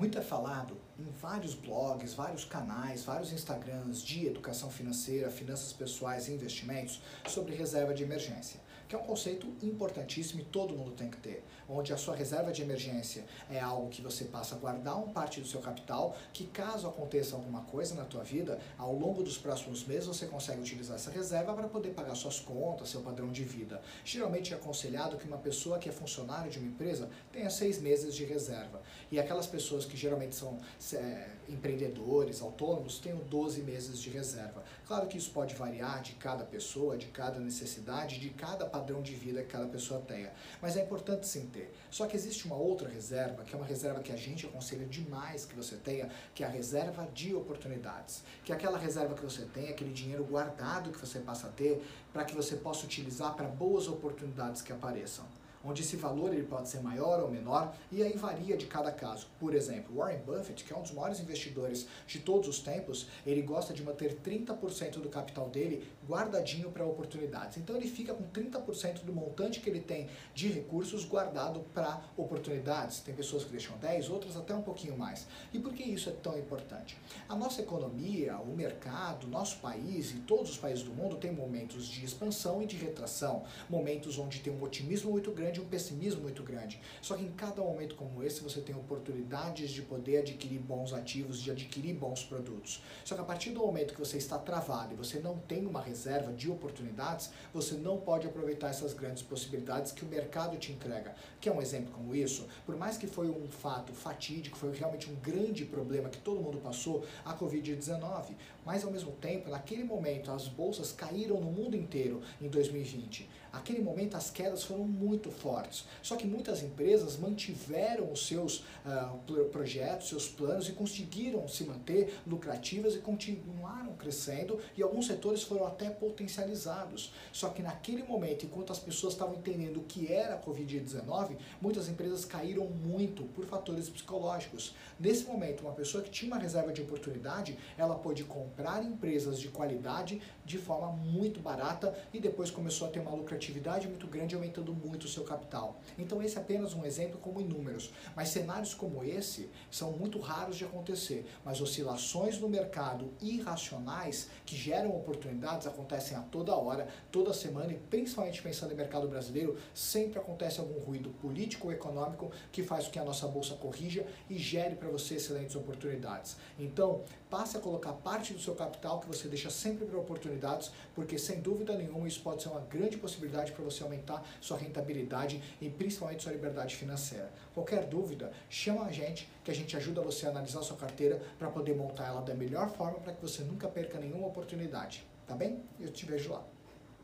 Muito é falado em vários blogs, vários canais, vários Instagrams de educação financeira, finanças pessoais e investimentos sobre reserva de emergência, que é um conceito importantíssimo e todo mundo tem que ter, onde a sua reserva de emergência é algo que você passa a guardar uma parte do seu capital, que caso aconteça alguma coisa na tua vida, ao longo dos próximos meses você consegue utilizar essa reserva para poder pagar suas contas, seu padrão de vida. Geralmente é aconselhado que uma pessoa que é funcionário de uma empresa tenha seis meses de reserva. E aquelas pessoas que geralmente são é, empreendedores, autônomos, tenham 12 meses de reserva. Claro que isso pode variar de cada pessoa, de cada necessidade, de cada padrão de vida que cada pessoa tenha. Mas é importante sim ter. Só que existe uma outra reserva, que é uma reserva que a gente aconselha demais que você tenha, que é a reserva de oportunidades. Que é aquela reserva que você tem, aquele dinheiro guardado que você passa a ter, para que você possa utilizar para boas oportunidades que apareçam onde esse valor ele pode ser maior ou menor, e aí varia de cada caso. Por exemplo, Warren Buffett, que é um dos maiores investidores de todos os tempos, ele gosta de manter 30% do capital dele guardadinho para oportunidades. Então ele fica com 30% do montante que ele tem de recursos guardado para oportunidades. Tem pessoas que deixam 10, outras até um pouquinho mais. E por que isso é tão importante? A nossa economia, o mercado, nosso país e todos os países do mundo têm momentos de expansão e de retração, momentos onde tem um otimismo muito grande grande, um pessimismo muito grande. Só que em cada momento como esse você tem oportunidades de poder adquirir bons ativos, de adquirir bons produtos. Só que a partir do momento que você está travado e você não tem uma reserva de oportunidades, você não pode aproveitar essas grandes possibilidades que o mercado te entrega. Que é um exemplo como isso, por mais que foi um fato fatídico, foi realmente um grande problema que todo mundo passou, a Covid-19, mas ao mesmo tempo, naquele momento, as bolsas caíram no mundo inteiro em 2020. Aquele momento as quedas foram muito fortes. Só que muitas empresas mantiveram os seus uh, projetos, seus planos e conseguiram se manter lucrativas e continuaram crescendo e alguns setores foram até potencializados. Só que naquele momento, enquanto as pessoas estavam entendendo o que era a Covid-19, muitas empresas caíram muito por fatores psicológicos. Nesse momento, uma pessoa que tinha uma reserva de oportunidade, ela pôde comprar empresas de qualidade de forma muito barata e depois começou a ter uma lucratividade muito grande, aumentando muito o seu capital. Então esse é apenas um exemplo como inúmeros, mas cenários como esse são muito raros de acontecer, mas oscilações no mercado irracionais que geram oportunidades acontecem a toda hora, toda semana e principalmente pensando em mercado brasileiro, sempre acontece algum ruído político ou econômico que faz com que a nossa bolsa corrija e gere para você excelentes oportunidades. Então, passe a colocar parte do seu capital que você deixa sempre para oportunidades, porque sem dúvida nenhuma isso pode ser uma grande possibilidade para você aumentar sua rentabilidade e principalmente sua liberdade financeira. Qualquer dúvida, chama a gente que a gente ajuda você a analisar sua carteira para poder montar ela da melhor forma para que você nunca perca nenhuma oportunidade. Tá bem? Eu te vejo lá.